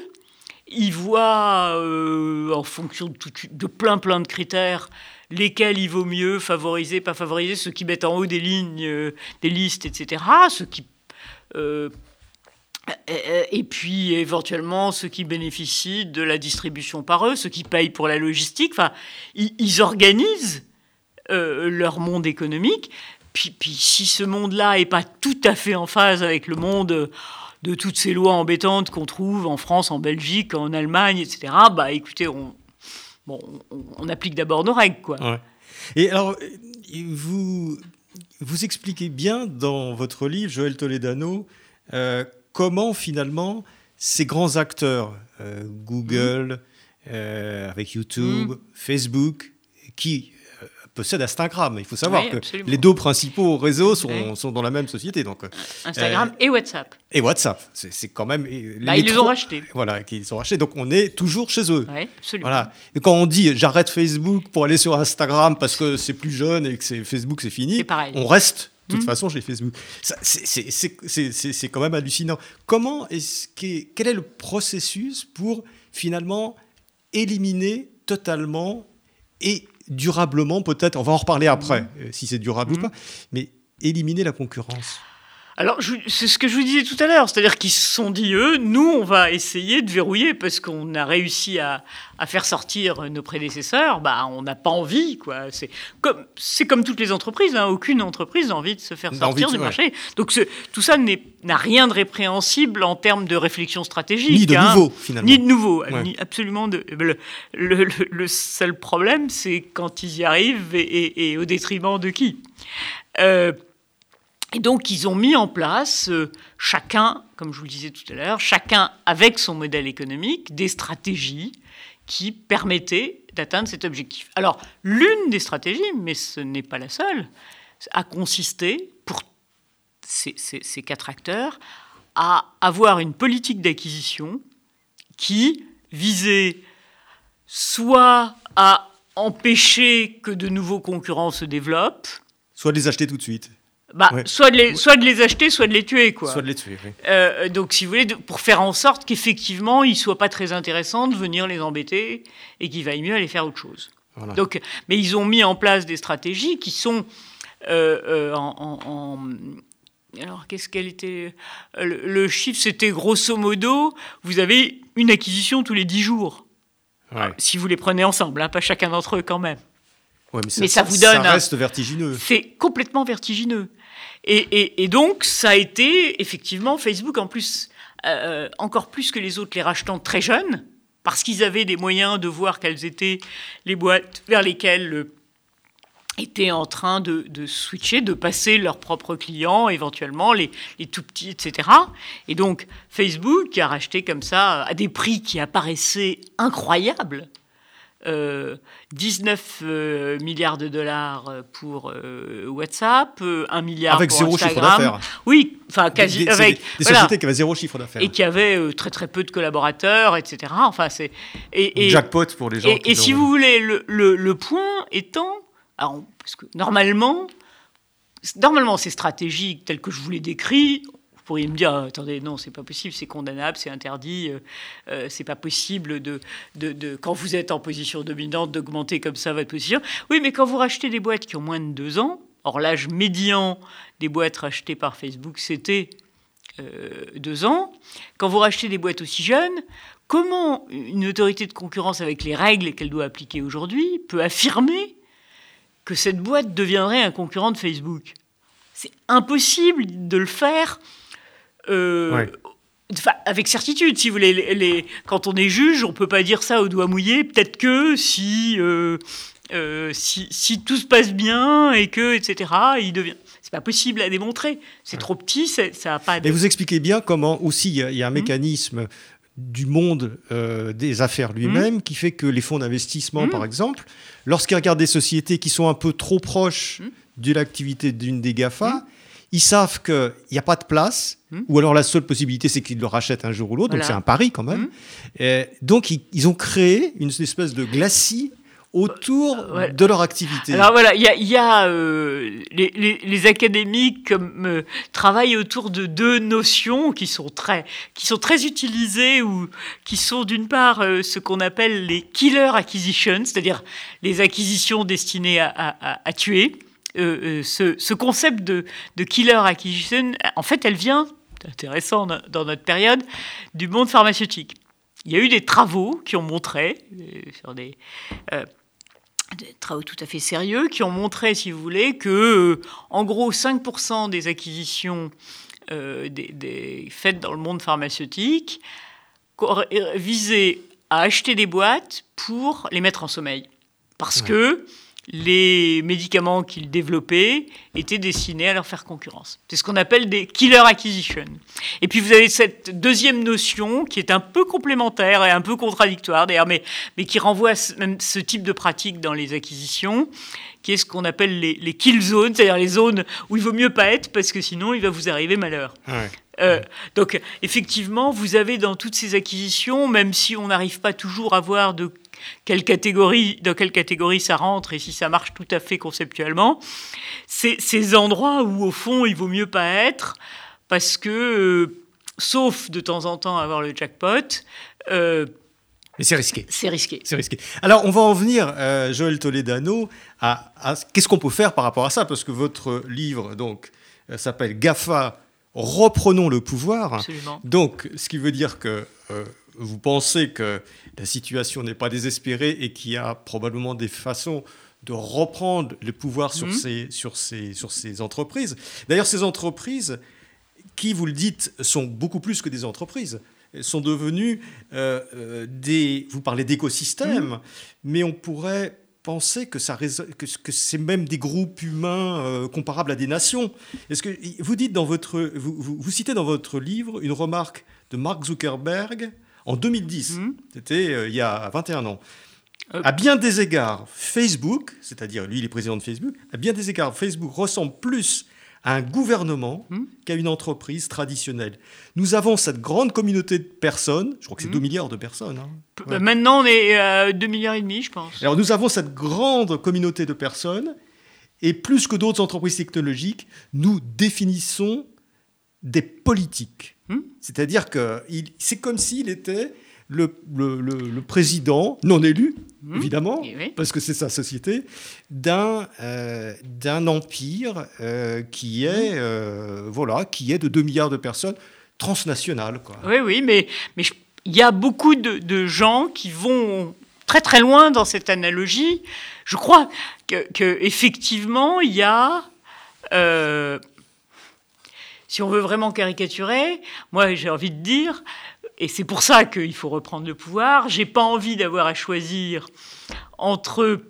Ils voient euh, en fonction de, de, plein plein de critères lesquels il vaut mieux favoriser, pas favoriser, ceux qui mettent en haut des lignes, euh, des listes, etc. Ceux qui euh, et puis éventuellement ceux qui bénéficient de la distribution par eux, ceux qui payent pour la logistique. Enfin, ils, organisent euh, leur monde économique. Puis, puis si ce monde-là n'est pas tout à fait en phase avec le monde de toutes ces lois embêtantes qu'on trouve en France, en Belgique, en Allemagne, etc., bah écoutez, on, bon, on, applique d'abord nos règles. Quoi. Et alors, vous, vous expliquez bien dans votre livre, Joël Toledano, euh, comment finalement ces grands acteurs, euh, Google, euh, avec YouTube, mm. Facebook, qui euh, possèdent Instagram. Il faut savoir que les deux principaux réseaux sont, sont, dans la même société. Donc, Instagram et WhatsApp. Et WhatsApp. C'est quand même. Bah, ils les ont rachetés. Voilà, qu'ils ont rachetés. Donc on est toujours chez eux. Oui, absolument. Voilà. Et quand on dit j'arrête Facebook pour aller sur Instagram parce que c'est plus jeune et que Facebook c'est fini, on reste de toute hmm. façon, j'ai Facebook. C'est quand même hallucinant. Comment est-ce quel est le processus pour finalement éliminer totalement et durablement, peut-être, on va en reparler après, hmm. euh, si c'est durable ou hmm. pas, mais éliminer la concurrence? Alors, c'est ce que je vous disais tout à l'heure, c'est-à-dire qu'ils se sont dit, eux, nous, on va essayer de verrouiller parce qu'on a réussi à, faire sortir nos prédécesseurs, bah, on n'a pas envie, quoi. C'est comme, comme toutes les entreprises, hein. aucune entreprise n'a envie de se faire sortir du marché. Donc, tout ça n'a rien de répréhensible en termes de réflexion stratégique. Ni de hein. nouveau, finalement. Ni de nouveau, absolument. De, le, seul problème, c'est quand ils y arrivent et, au détriment de qui? Euh, et donc, ils ont mis en place, euh, chacun, comme je vous le disais tout à l'heure, chacun avec son modèle économique, des stratégies qui permettaient d'atteindre cet objectif. Alors, l'une des stratégies, mais ce n'est pas la seule, a consisté, pour ces, quatre acteurs, à avoir une politique d'acquisition qui visait soit à empêcher que de nouveaux concurrents se développent, soit les acheter tout de suite. Bah, soit, de les, soit de les acheter, soit de les tuer. Quoi. Soit de les tuer, oui. Euh, donc, si vous voulez, pour faire en sorte qu'effectivement, il ne soit pas très intéressant de venir les embêter et qu'il vaille mieux aller faire autre chose. Donc, mais ils ont mis en place des stratégies qui sont euh, euh, en, alors, qu'est-ce qu'elle était le, chiffre, c'était grosso modo, vous avez une acquisition tous les 10 jours. si vous les prenez ensemble, hein, pas chacun d'entre eux quand même. mais, ça, vous donne. Ça reste vertigineux. C'est complètement vertigineux. Et, donc, ça a été effectivement Facebook, en plus, euh, encore plus que les autres, les rachetant très jeunes, parce qu'ils avaient des moyens de voir quelles étaient les boîtes vers lesquelles euh, étaient en train de, switcher, de passer leurs propres clients, éventuellement les, les, tout petits, etc. Et donc Facebook a racheté comme ça à des prix qui apparaissaient incroyables 19 euh, euh, milliards de dollars pour euh, WhatsApp, 1 milliard avec pour zéro chiffre d'affaires. Oui, enfin quasi des, avec des, sociétés qui avaient zéro chiffre d'affaires et qui avaient très très peu de collaborateurs, etc. Enfin c'est et, jackpot pour les gens. Et, si vous voulez, le, le, point étant, parce que normalement, normalement c'est stratégique tel que je vous l'ai décrit, pourriez me dire attendez, non, c'est pas possible, c'est condamnable, c'est interdit, euh, euh, c'est pas possible de, de, quand vous êtes en position dominante, d'augmenter comme ça votre position. Oui, mais quand vous rachetez des boîtes qui ont moins de deux ans, or l'âge médian des boîtes rachetées par Facebook, c'était euh, deux ans. Quand vous rachetez des boîtes aussi jeunes, comment une autorité de concurrence, avec les règles qu'elle doit appliquer aujourd'hui, peut affirmer que cette boîte deviendrait un concurrent de Facebook? C'est impossible de le faire euh, avec certitude, si vous voulez. Les, quand on est juge, on peut pas dire ça au doigt mouillé. Peut-être que si, euh, euh, si, si, tout se passe bien et que, etc., il devient. C'est pas possible à démontrer. C'est trop petit, ça n'a pas. Et vous expliquez bien comment aussi il y, a un mmh. mécanisme du monde des affaires lui-même mmh. qui fait que les fonds d'investissement, mmh. par exemple, lorsqu'ils regardent des sociétés qui sont un peu trop proches de l'activité d'une des GAFA, ils savent qu'il n'y a pas de place, hmm. ou alors la seule possibilité, c'est qu'ils le rachètent un jour ou l'autre, donc c'est un pari quand même. Hmm. donc ils, ont créé une espèce de glacis autour euh, de leur activité. Alors voilà, il y a, euh, les, académiques euh, travaillent autour de deux notions qui sont très, qui sont très utilisées ou qui sont d'une part ce qu'on appelle les killer acquisitions, c'est-à-dire les acquisitions destinées à tuer, euh, euh, ce, concept de, killer acquisition, en fait, elle vient, c'est intéressant dans notre période, du monde pharmaceutique. Il y a eu des travaux qui ont montré, euh, sur des, travaux tout à fait sérieux, qui ont montré, si vous voulez, que, en gros, 5% des acquisitions des, faites dans le monde pharmaceutique visaient à acheter des boîtes pour les mettre en sommeil. Parce que les médicaments qu'ils développaient étaient destinés à leur faire concurrence. C'est ce qu'on appelle des killer acquisitions. Et puis vous avez cette deuxième notion qui est un peu complémentaire et un peu contradictoire d'ailleurs, mais, mais qui renvoie à ce, même ce type de pratique dans les acquisitions, qui est ce qu'on appelle les, kill zones, c'est-à-dire les zones où il vaut mieux pas être parce que sinon il va vous arriver malheur. Euh, donc effectivement, vous avez dans toutes ces acquisitions, même si on n'arrive pas toujours à voir de quelle catégorie, dans quelle catégorie ça rentre et si ça marche tout à fait conceptuellement. C'est ces endroits où, au fond, il vaut mieux pas être parce que, euh, sauf de temps en temps avoir le jackpot, euh, mais c'est risqué. C'est risqué. C'est risqué. Alors, on va en venir, euh, Joël Toledano, à, qu'est-ce qu'on peut faire par rapport à ça? Parce que votre livre donc s'appelle GAFA, reprenons le pouvoir. Absolument. Donc, ce qui veut dire que vous pensez que la situation n'est pas désespérée et qu'il y a probablement des façons de reprendre le pouvoir sur, mhm. ces, sur, ces, sur ces entreprises. D'ailleurs, ces entreprises, qui, vous le dites, sont beaucoup plus que des entreprises, sont devenues euh, euh, des... Vous parlez d'écosystèmes, mhm. mais on pourrait penser que, ça, que, que c'est même des groupes humains euh, comparables à des nations. Est-ce que vous dites dans votre, vous, vous, citez dans votre livre une remarque de Mark Zuckerberg en 2010. Mhm. C'était euh, il y a 21 ans. Euh. À bien des égards, Facebook, c'est-à-dire lui, il est président de Facebook, à bien des égards, Facebook ressemble plus un gouvernement hmm. qu'à une entreprise traditionnelle. Nous avons cette grande communauté de personnes, je crois que c'est 2 hmm. milliards de personnes. Hein. Maintenant, on est à 2 milliards et demi, je pense. Alors nous avons cette grande communauté de personnes, et plus que d'autres entreprises technologiques, nous définissons des politiques. Hmm. C'est-à-dire que c'est comme s'il était le, le, président, non élu, hmm. évidemment, eh parce que c'est sa société, d'un euh, d'un empire euh, qui, est, hmm. euh, voilà, qui est de 2 milliards de personnes, transnational. Quoi. Oui, oui, mais il mais y a beaucoup de, de, gens qui vont très très loin dans cette analogie. Je crois que, que effectivement, il y a si on veut vraiment caricaturer, moi j'ai envie de dire, et c'est pour ça qu'il faut reprendre le pouvoir. J'ai pas envie d'avoir à choisir entre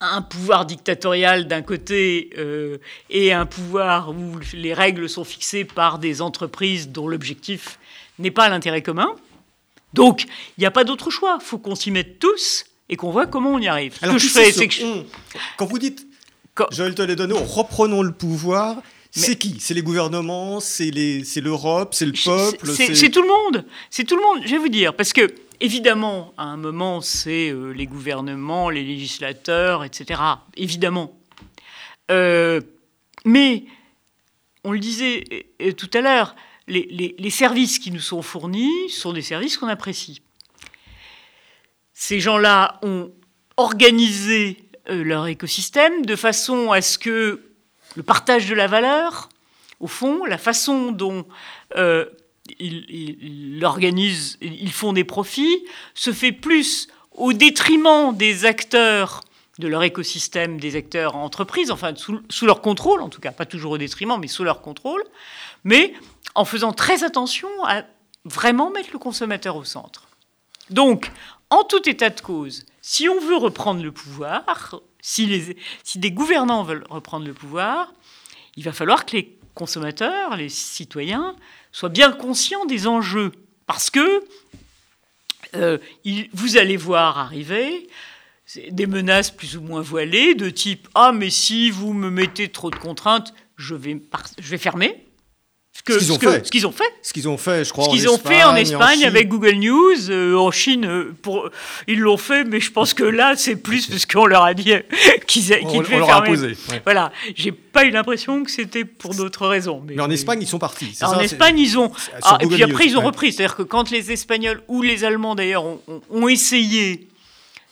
un pouvoir dictatorial d'un côté euh, et un pouvoir où les règles sont fixées par des entreprises dont l'objectif n'est pas l'intérêt commun. Donc, il n'y a pas d'autre choix. Il faut qu'on s'y mette tous et qu'on voit comment on y arrive. Alors, que je fais, c'est que Quand vous dites, je les donner, reprenons le pouvoir, c'est qui? C'est les gouvernements, c'est l'Europe, c'est le peuple? C'est tout le monde. C'est tout le monde, je vais vous dire. Parce que, évidemment, à un moment, c'est euh, les gouvernements, les législateurs, etc. Évidemment. Euh, mais, on le disait euh, tout à l'heure, les, les, services qui nous sont fournis sont des services qu'on apprécie. Ces gens-là ont organisé leur écosystème de façon à ce que le partage de la valeur, au fond, la façon dont euh, ils, organisent, ils font des profits, se fait plus au détriment des acteurs de leur écosystème, des acteurs entreprises, enfin sous, sous, leur contrôle, en tout cas, pas toujours au détriment, mais sous leur contrôle, mais en faisant très attention à vraiment mettre le consommateur au centre. Donc, en tout état de cause, si on veut reprendre le pouvoir, si, des gouvernants veulent reprendre le pouvoir, il va falloir que les consommateurs, les citoyens, soient bien conscients des enjeux. Parce que euh, vous allez voir arriver des menaces plus ou moins voilées de type Ah, mais si vous me mettez trop de contraintes, je vais, je vais fermer ce qu'ils ont, fait. Ce qu'ils ont fait. Ce qu'ils ont fait, je crois. Ce qu'ils ont fait en Espagne avec Google News, euh, en Chine, euh, pour, ils l'ont fait, mais je pense que là, c'est plus parce qu'on leur a dit *laughs* qu'ils qu devaient fermer. Imposé, Voilà, j'ai pas eu l'impression que c'était pour d'autres raisons. Mais, en Espagne, ils sont partis. En Espagne, ils ont. Ah, et puis après, ils ont repris. C'est-à-dire que quand les Espagnols ou les Allemands d'ailleurs ont, ont essayé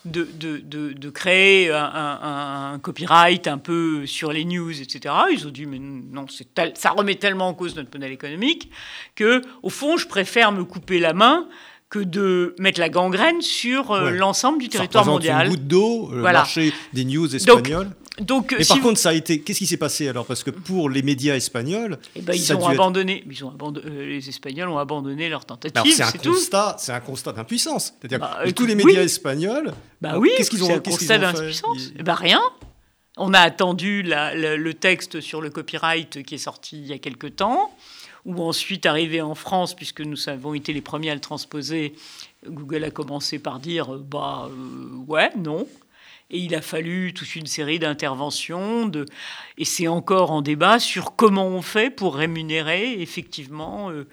de, de, de, créer un, copyright un peu sur les news, etc. Ils ont dit, mais non, ça remet tellement en cause notre modèle économique que, au fond, je préfère me couper la main que de mettre la gangrène sur euh, l'ensemble du territoire ça mondial. Une goutte d'eau, le marché des news espagnols. Donc, Mais par contre, ça a été. Qu'est-ce qui s'est passé alors? Parce que pour les médias espagnols, eh ben, ils, ont abandonné, ils ont euh, les Espagnols ont abandonné leur tentative. C'est un constat, c'est un constat d'impuissance. C'est-à-dire bah, tous les médias espagnols, bah oui, qu'est-ce qu'ils ont, c'est un constat d'impuissance. Bah rien. On a attendu le texte sur le copyright qui est sorti il y a quelque temps, ou ensuite arrivé en France, puisque nous avons été les premiers à le transposer. Google a commencé par dire bah euh, ouais non et il a fallu toute une série d'interventions, de... et c'est encore en débat sur comment on fait pour rémunérer effectivement euh,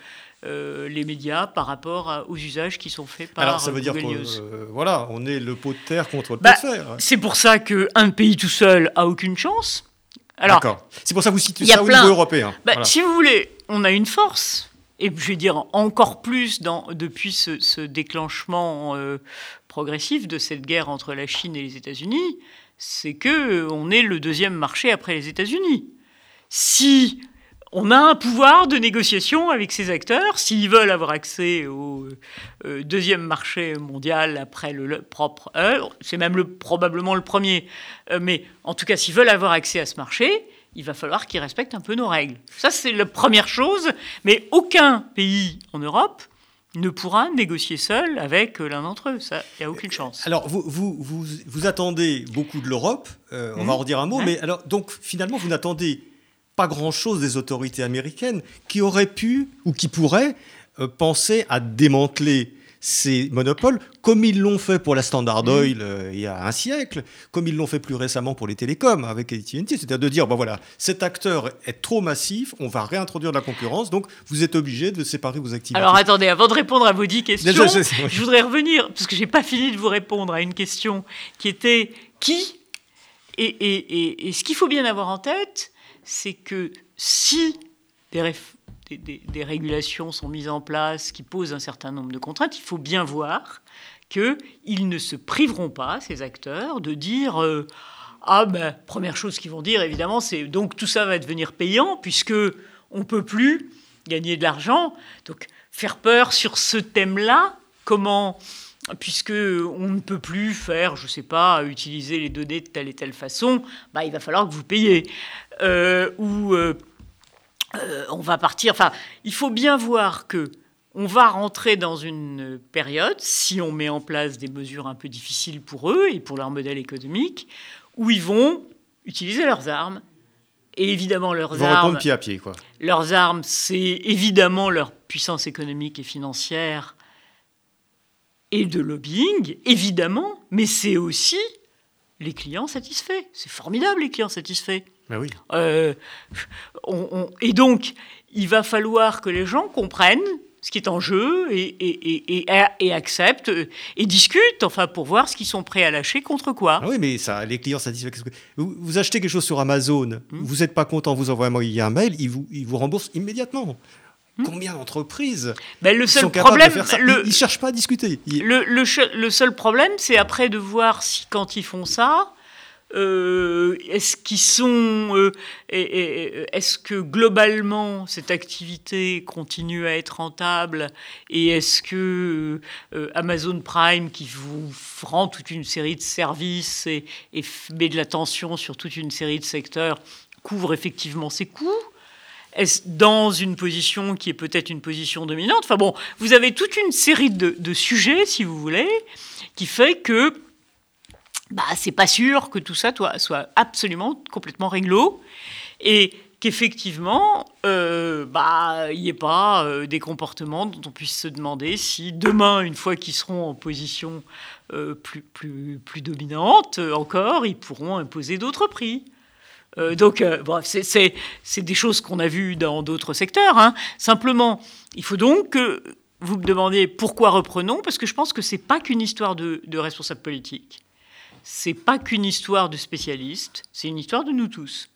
euh, les médias par rapport aux usages qui sont faits par Alors ça veut dire que euh, voilà, on est le pot de terre contre le pot de bah, fer. C'est pour ça qu'un pays tout seul a aucune chance. Alors, c'est pour ça que vous citez ça au niveau européen. Bah, si vous voulez, on a une force et je vais dire encore plus dans, depuis ce, déclenchement progressif de cette guerre entre la Chine et les États-Unis, c'est que euh, on est le deuxième marché après les États-Unis. Si on a un pouvoir de négociation avec ces acteurs, s'ils veulent avoir accès au euh, deuxième marché mondial après le, propre, c'est même le, probablement le premier, euh, mais en tout cas s'ils veulent avoir accès à ce marché, il va falloir qu'ils respectent un peu nos règles. Ça c'est la première chose, mais aucun pays en Europe ne pourra négocier seul avec euh, l'un d'entre eux. Ça, il n'y a aucune chance. Alors, vous, vous, vous, vous attendez beaucoup de l'Europe, euh, on va en redire un mot, mais alors, donc finalement, vous n'attendez pas grand-chose des autorités américaines qui auraient pu ou qui pourraient euh, penser à démanteler ces monopoles, comme ils l'ont fait pour la Standard Mmh. Oil euh, il y a un siècle, comme ils l'ont fait plus récemment pour les télécoms avec AT&T, c'est-à-dire de dire, ben voilà, cet acteur est trop massif, on va réintroduire de la concurrence, donc vous êtes obligé de séparer vos activités. Alors attendez, avant de répondre à vos dix questions, Déjà, je- voudrais revenir, parce que j'ai pas fini de vous répondre à une question qui était qui et, et- et- et ce qu'il faut bien avoir en tête, c'est que si des, régulations sont mises en place qui posent un certain nombre de contraintes, il faut bien voir qu'ils ne se priveront pas, ces acteurs, de dire... euh, ah ben, première chose qu'ils vont dire, évidemment, c'est donc tout ça va devenir payant puisque on peut plus gagner de l'argent. Donc faire peur sur ce thème-là, comment puisque on ne peut plus faire, je sais pas, utiliser les données de telle et telle façon, bah, il va falloir que vous payiez. Euh, ou euh, euh, on va partir. Enfin, il faut bien voir que on va rentrer dans une période, si on met en place des mesures un peu difficiles pour eux et pour leur modèle économique, où ils vont utiliser leurs armes. Et évidemment, leurs vont armes, pied à pied, quoi. leurs armes, c'est évidemment leur puissance économique et financière et de lobbying, évidemment, mais c'est aussi les clients satisfaits. C'est formidable, les clients satisfaits. Ben oui. Euh, on- on- et donc, il va falloir que les gens comprennent ce qui est en jeu et, et- et- et- et acceptent euh, et discutent, enfin, pour voir ce qu'ils sont prêts à lâcher contre quoi. Ah oui, mais ça, les clients satisfaits. Vous, vous achetez quelque chose sur Amazon, Hmm. vous n'êtes pas content, vous envoyez un mail, ils vous, ils vous remboursent immédiatement. Combien d'entreprises Ben, le sont seul capables problème, de faire ça? le, Ils ne cherchent pas à discuter. Le, le che- le seul problème, c'est après de voir si, quand ils font ça, euh, est-ce qu'ils sont, euh, est-ce que globalement cette activité continue à être rentable? Et est-ce que euh, Amazon Prime, qui vous rend toute une série de services et, et met de l'attention sur toute une série de secteurs, couvre effectivement ses coûts? Dans une position qui est peut-être une position dominante? Enfin bon, vous avez toute une série de, sujets, si vous voulez, qui fait que bah, c'est pas sûr que tout ça soit, absolument complètement réglo et qu'effectivement, euh, bah, il n'y ait pas euh, des comportements dont on puisse se demander si demain, une fois qu'ils seront en position euh, plus, dominante encore, ils pourront imposer d'autres prix. Euh, donc, euh, c'est- des choses qu'on a vues dans d'autres secteurs. hein. Simplement, il faut donc que vous me demandiez pourquoi reprenons, parce que je pense que c'est pas qu'une histoire de, de responsables politiques. C'est pas qu'une histoire de spécialistes, c'est une histoire de nous tous.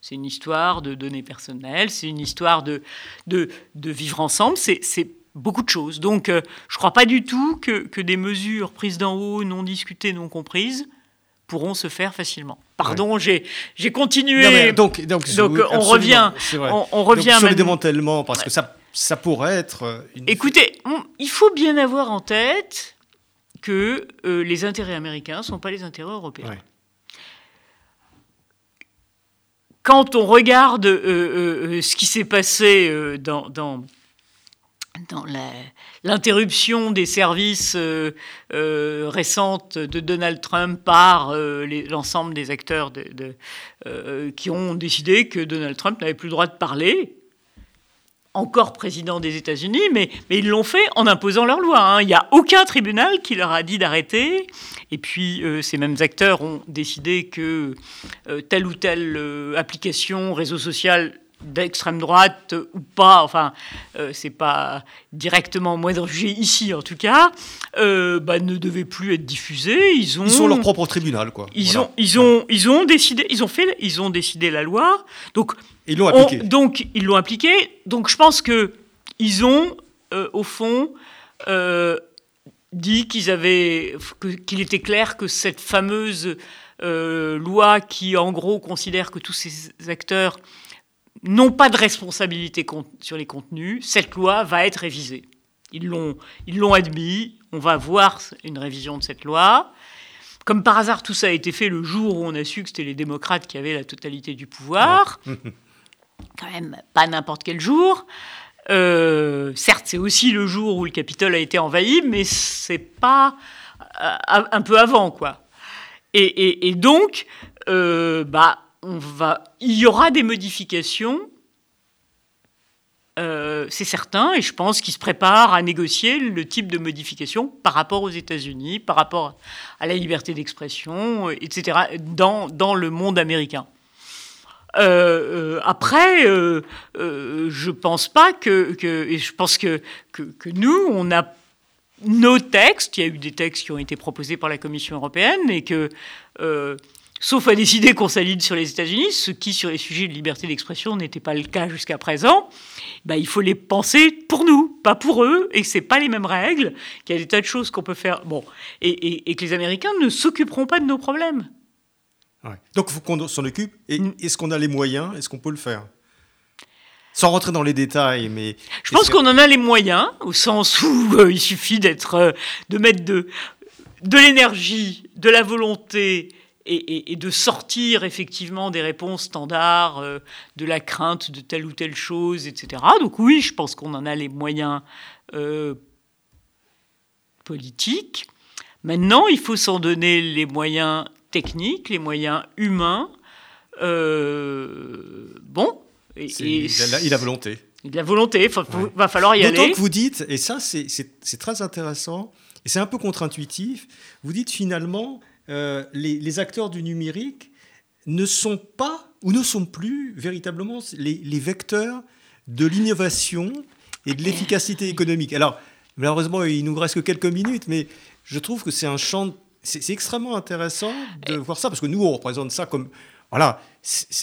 C'est une histoire de données personnelles, c'est une histoire de, vivre ensemble, c'est beaucoup de choses. Donc, euh, je ne crois pas du tout que des mesures prises d'en haut, non discutées, non comprises, pourront se faire facilement. Pardon, j'ai j'ai continué. Non, mais donc, donc, Donc, oui, on revient- on, on Donc, revient sur le démantèlement, parce que ça, ça pourrait être euh, une. Écoutez, on- il faut bien avoir en tête que euh, les intérêts américains ne sont pas les intérêts européens. Ouais. Quand on regarde euh, ce qui s'est passé dans, dans, dans l'interruption des services euh, euh, récentes de Donald Trump par euh, l'ensemble des acteurs qui ont décidé que Donald Trump n'avait plus le droit de parler, encore président des États-Unis, mais, ils l'ont fait en imposant leur loi. hein. Il n'y a aucun tribunal qui leur a dit d'arrêter. Et puis, ces mêmes acteurs ont décidé que telle ou telle application, réseau social d'extrême droite ou pas, enfin, euh, c'est pas directement moi d'en juger ici en tout cas, euh, bah, ne devait plus être diffusée. Ils ont Ils sont leur propre tribunal, quoi. ils Voilà. ont, ils ont, ils ont décidé, ils ont fait, ils ont décidé la loi. Donc, Ils l'ont on- appliqué. donc ils l'ont appliqué. Donc, je pense que ils ont, euh, au fond, dit qu'ils avaient, qu'il était clair que cette fameuse loi qui, en gros, considère que tous ces acteurs n'ont pas de responsabilité sur les contenus, cette loi va être révisée. Ils l'ont, ils l'ont admis. On va voir une révision de cette loi. Comme par hasard, tout ça a été fait le jour où on a su que c'était les démocrates qui avaient la totalité du pouvoir. *laughs* Quand même, pas n'importe quel jour. Euh, certes, c'est aussi le jour où le Capitole a été envahi, mais c'est pas euh, un peu avant, quoi. Et, et- et donc, euh, bah, il y aura des modifications euh, c'est certain, et je pense qu'ils se préparent à négocier le type de modification par rapport aux États-Unis, par rapport à la liberté d'expression, euh, etc., dans, dans le monde américain. Euh, après, je pense pas que, que, je pense que, nous, on a nos textes. Il y a eu des textes qui ont été proposés par la Commission européenne et que sauf à décider qu'on s'aligne sur les États-Unis, ce qui, sur les sujets de liberté d'expression, n'était pas le cas jusqu'à présent, bah, il faut les penser pour nous, pas pour eux, et que c'est pas les mêmes règles, qu'il y a des tas de choses qu'on peut faire, bon, et, que les Américains ne s'occuperont pas de nos problèmes. Donc il faut qu'on s'en occupe, et est-ce qu'on a les moyens, est-ce qu'on peut le faire? Sans rentrer dans les détails, mais je pense qu'on en a les moyens, au sens où euh, il suffit d'être, euh, de mettre de, de l'énergie, de la volonté, et, de sortir effectivement des réponses standards, euh, de la crainte de telle ou telle chose, etc. Donc oui, je pense qu'on en a les moyens euh, politiques. Maintenant, il faut s'en donner les moyens techniques, les moyens humains. Euh, bon. Et, il, a, la volonté. Il a la volonté, il va falloir y aller. D'autant que vous dites, et ça c'est très intéressant, et c'est un peu contre-intuitif, vous dites finalement, euh, les, acteurs du numérique ne sont pas ou ne sont plus véritablement les, vecteurs de l'innovation et de l'efficacité économique. Alors, malheureusement, il nous reste que quelques minutes, mais je trouve que c'est un champ, c'est extrêmement intéressant de voir ça, parce que nous, on représente ça comme, voilà,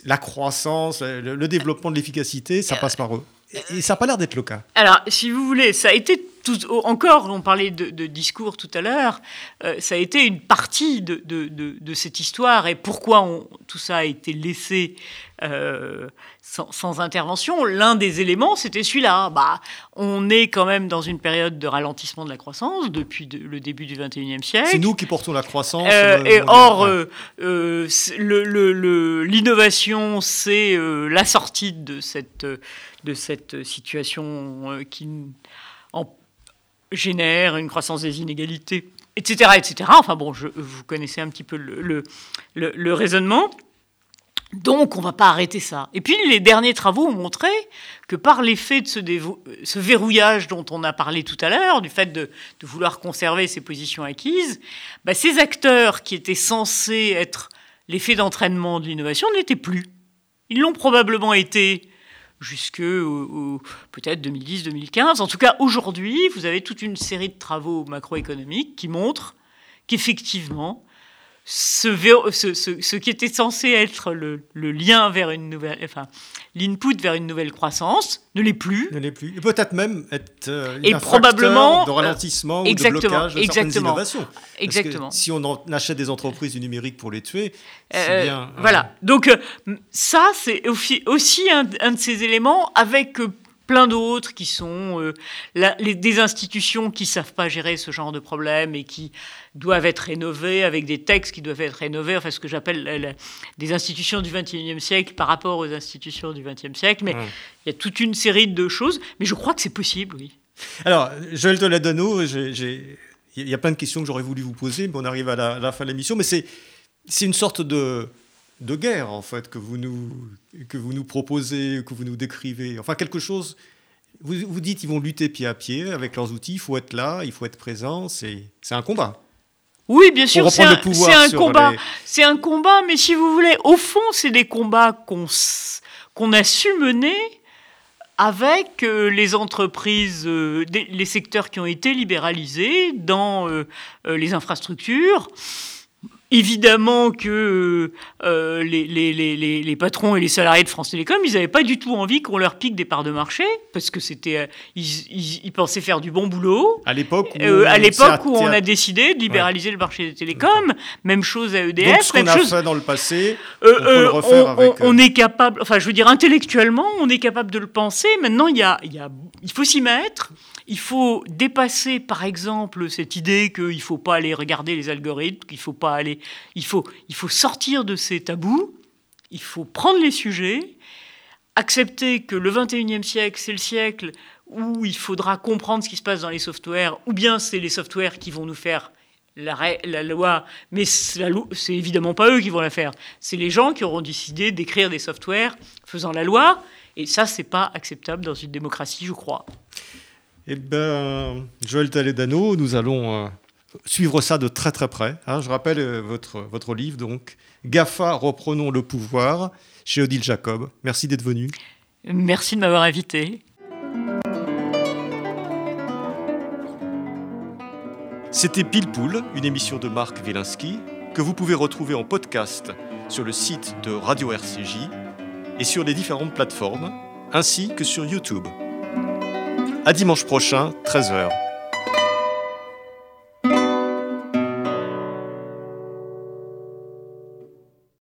la croissance, le développement de l'efficacité, ça passe par eux. Et ça n'a pas l'air d'être le cas. Alors, si vous voulez, ça a été encore, on parlait de, discours tout à l'heure, euh, ça a été une partie de, cette histoire et pourquoi tout ça a été laissé euh, sans, intervention. L'un des éléments, c'était celui-là. Bah, on est quand même dans une période de ralentissement de la croissance depuis le début du XXIe siècle. C'est nous qui portons la croissance. Euh, et or, l'innovation, c'est la sortie de cette de cette situation euh, qui en génère une croissance des inégalités, etc. etc. Enfin bon, je, vous connaissez un petit peu le, le, raisonnement. Donc, on ne va pas arrêter ça. Et puis, les derniers travaux ont montré que par l'effet de ce, verrouillage dont on a parlé tout à l'heure, du fait de, vouloir conserver ces positions acquises, bah, ces acteurs qui étaient censés être l'effet d'entraînement de l'innovation ne l'étaient plus. Ils l'ont probablement été jusque peut-être 2010-2015. En tout cas, aujourd'hui, vous avez toute une série de travaux macroéconomiques qui montrent qu'effectivement, ce, ce, qui était censé être le, lien vers une nouvelle, enfin, l'input vers une nouvelle croissance ne l'est plus. Ne l'est plus. Et peut-être même être euh, et probablement de ralentissement ou de blocage de certaines innovations. Exactement. si on achète des entreprises du numérique pour les tuer, c'est euh, bien. Voilà. Donc ça, c'est aussi un, un, de ces éléments avec plein d'autres qui sont euh, les, des institutions qui savent pas gérer ce genre de problème et qui doivent être rénovées avec des textes qui doivent être rénovés, enfin ce que j'appelle des institutions du XXIe siècle par rapport aux institutions du XXe siècle. Mais il y a toute une série de choses, mais je crois que c'est possible, oui. Alors, Joël Toledano, il y a plein de questions que j'aurais voulu vous poser, mais on arrive à la, à la fin de l'émission, mais c'est une sorte de de guerre, en fait, que vous nous, que vous nous proposez, que vous nous décrivez. Enfin, quelque chose. Vous, vous dites qu'ils vont lutter pied à pied avec leurs outils, il faut être là, il faut être présent, c'est un combat. Oui, bien sûr, c'est un, un combat. C'est un combat, mais si vous voulez, au fond, c'est des combats qu'on qu'on a su mener avec euh, les entreprises, euh, les secteurs qui ont été libéralisés dans euh, les infrastructures. Évidemment que euh, les, les, les, les, patrons et les salariés de France Télécom, ils n'avaient pas du tout envie qu'on leur pique des parts de marché, parce que c'était, euh, ils, ils, pensaient faire du bon boulot. À l'époque où, euh, à l'époque où on a décidé de libéraliser le marché des télécoms, même chose à EDF. Donc ce qu'on a fait dans le passé, on peut le refaire avec... On est capable, enfin je veux dire intellectuellement, on est capable de le penser. Maintenant, il y a, il y a, il faut s'y mettre. Il faut dépasser, par exemple, cette idée qu'il ne faut pas aller regarder les algorithmes, qu'il faut pas aller, il faut, sortir de ces tabous, il faut prendre les sujets, accepter que le 21e siècle, c'est le siècle où il faudra comprendre ce qui se passe dans les softwares, ou bien c'est les softwares qui vont nous faire la, la loi, mais c'est évidemment pas eux qui vont la faire. C'est les gens qui auront décidé d'écrire des softwares faisant la loi, Et ça, c'est pas acceptable dans une démocratie, je crois. Eh bien, Joël Taledano, nous allons euh, suivre ça de très très près. Hein. Je rappelle euh, votre, votre livre, donc, GAFA, reprenons le pouvoir, chez Odile Jacob. Merci d'être venu. Merci de m'avoir invité. C'était Pile Poule, une émission de Marc Wielinski, que vous pouvez retrouver en podcast sur le site de Radio RCJ et sur les différentes plateformes, ainsi que sur YouTube. À dimanche prochain, 13h.